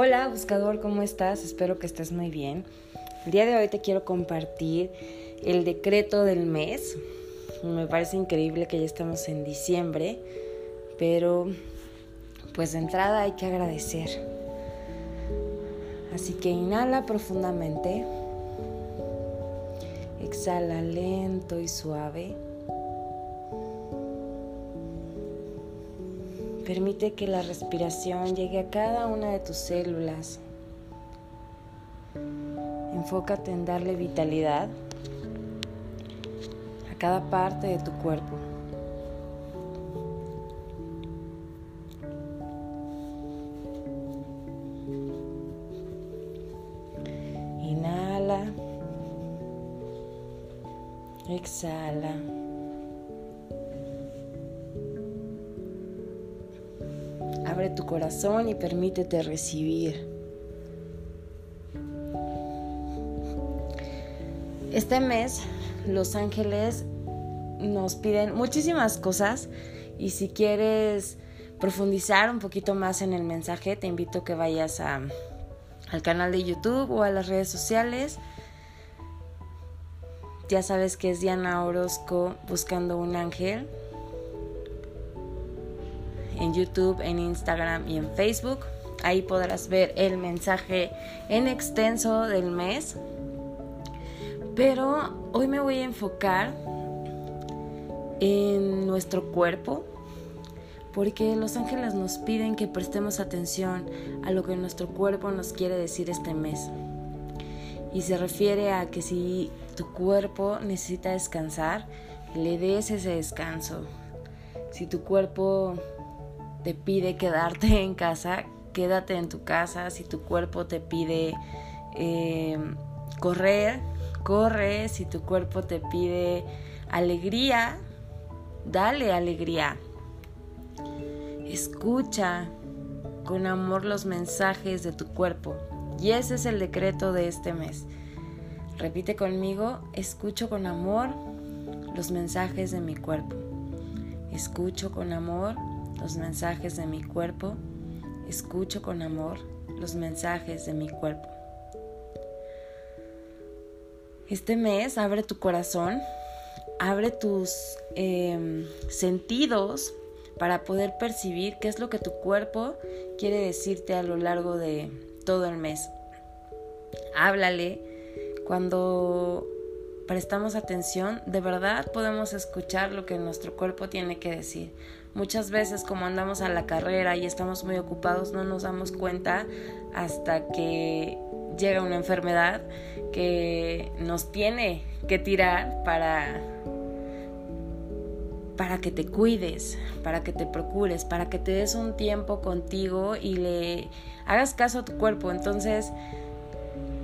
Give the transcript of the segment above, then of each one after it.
Hola buscador, ¿cómo estás? Espero que estés muy bien. El día de hoy te quiero compartir el decreto del mes. Me parece increíble que ya estamos en diciembre, pero pues de entrada hay que agradecer. Así que inhala profundamente, exhala lento y suave. Permite que la respiración llegue a cada una de tus células. Enfócate en darle vitalidad a cada parte de tu cuerpo. Inhala. Exhala. Abre tu corazón y permítete recibir. Este mes los ángeles nos piden muchísimas cosas y si quieres profundizar un poquito más en el mensaje, te invito a que vayas a, al canal de YouTube o a las redes sociales. Ya sabes que es Diana Orozco buscando un ángel en YouTube, en Instagram y en Facebook. Ahí podrás ver el mensaje en extenso del mes. Pero hoy me voy a enfocar en nuestro cuerpo, porque los ángeles nos piden que prestemos atención a lo que nuestro cuerpo nos quiere decir este mes. Y se refiere a que si tu cuerpo necesita descansar, le des ese descanso. Si tu cuerpo te pide quedarte en casa, quédate en tu casa. Si tu cuerpo te pide eh, correr, corre. Si tu cuerpo te pide alegría, dale alegría. Escucha con amor los mensajes de tu cuerpo. Y ese es el decreto de este mes. Repite conmigo, escucho con amor los mensajes de mi cuerpo. Escucho con amor los mensajes de mi cuerpo, escucho con amor los mensajes de mi cuerpo. Este mes abre tu corazón, abre tus em, sentidos para poder percibir qué es lo que tu cuerpo quiere decirte a lo largo de todo el mes. Háblale cuando prestamos atención, de verdad podemos escuchar lo que nuestro cuerpo tiene que decir. Muchas veces como andamos a la carrera y estamos muy ocupados no nos damos cuenta hasta que llega una enfermedad que nos tiene que tirar para para que te cuides, para que te procures, para que te des un tiempo contigo y le hagas caso a tu cuerpo. Entonces,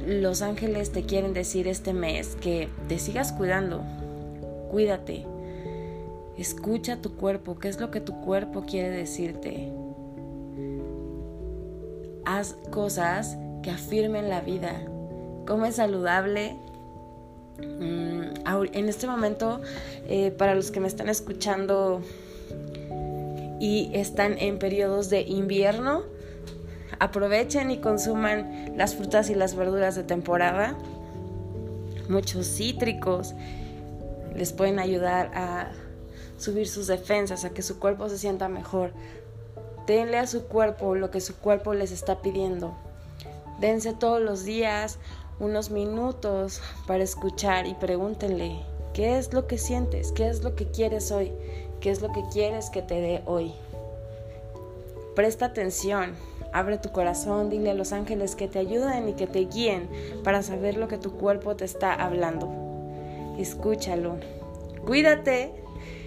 los ángeles te quieren decir este mes que te sigas cuidando, cuídate, escucha tu cuerpo, qué es lo que tu cuerpo quiere decirte. Haz cosas que afirmen la vida, come saludable. Mm, en este momento, eh, para los que me están escuchando y están en periodos de invierno, aprovechen y consuman las frutas y las verduras de temporada. Muchos cítricos les pueden ayudar a subir sus defensas, a que su cuerpo se sienta mejor. Denle a su cuerpo lo que su cuerpo les está pidiendo. Dense todos los días unos minutos para escuchar y pregúntenle, ¿qué es lo que sientes? ¿Qué es lo que quieres hoy? ¿Qué es lo que quieres que te dé hoy? Presta atención, Abre tu corazón, dile a los ángeles que te ayuden y que te guíen para saber lo que tu cuerpo te está hablando. Escúchalo. Cuídate.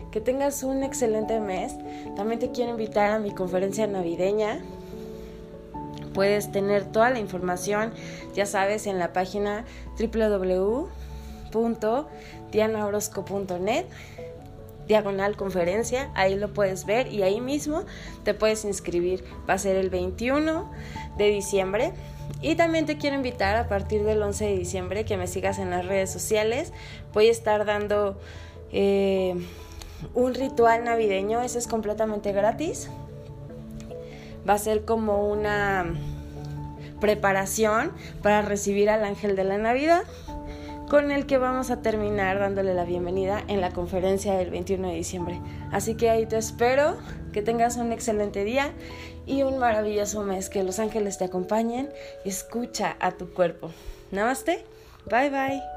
Que tengas un excelente mes. También te quiero invitar a mi conferencia navideña. Puedes tener toda la información, ya sabes, en la página www.dianaorosco.net diagonal conferencia, ahí lo puedes ver y ahí mismo te puedes inscribir. Va a ser el 21 de diciembre. Y también te quiero invitar a partir del 11 de diciembre que me sigas en las redes sociales. Voy a estar dando eh, un ritual navideño, ese es completamente gratis. Va a ser como una preparación para recibir al ángel de la Navidad, con el que vamos a terminar dándole la bienvenida en la conferencia del 21 de diciembre. Así que ahí te espero, que tengas un excelente día y un maravilloso mes, que los ángeles te acompañen, escucha a tu cuerpo. Namaste, bye bye.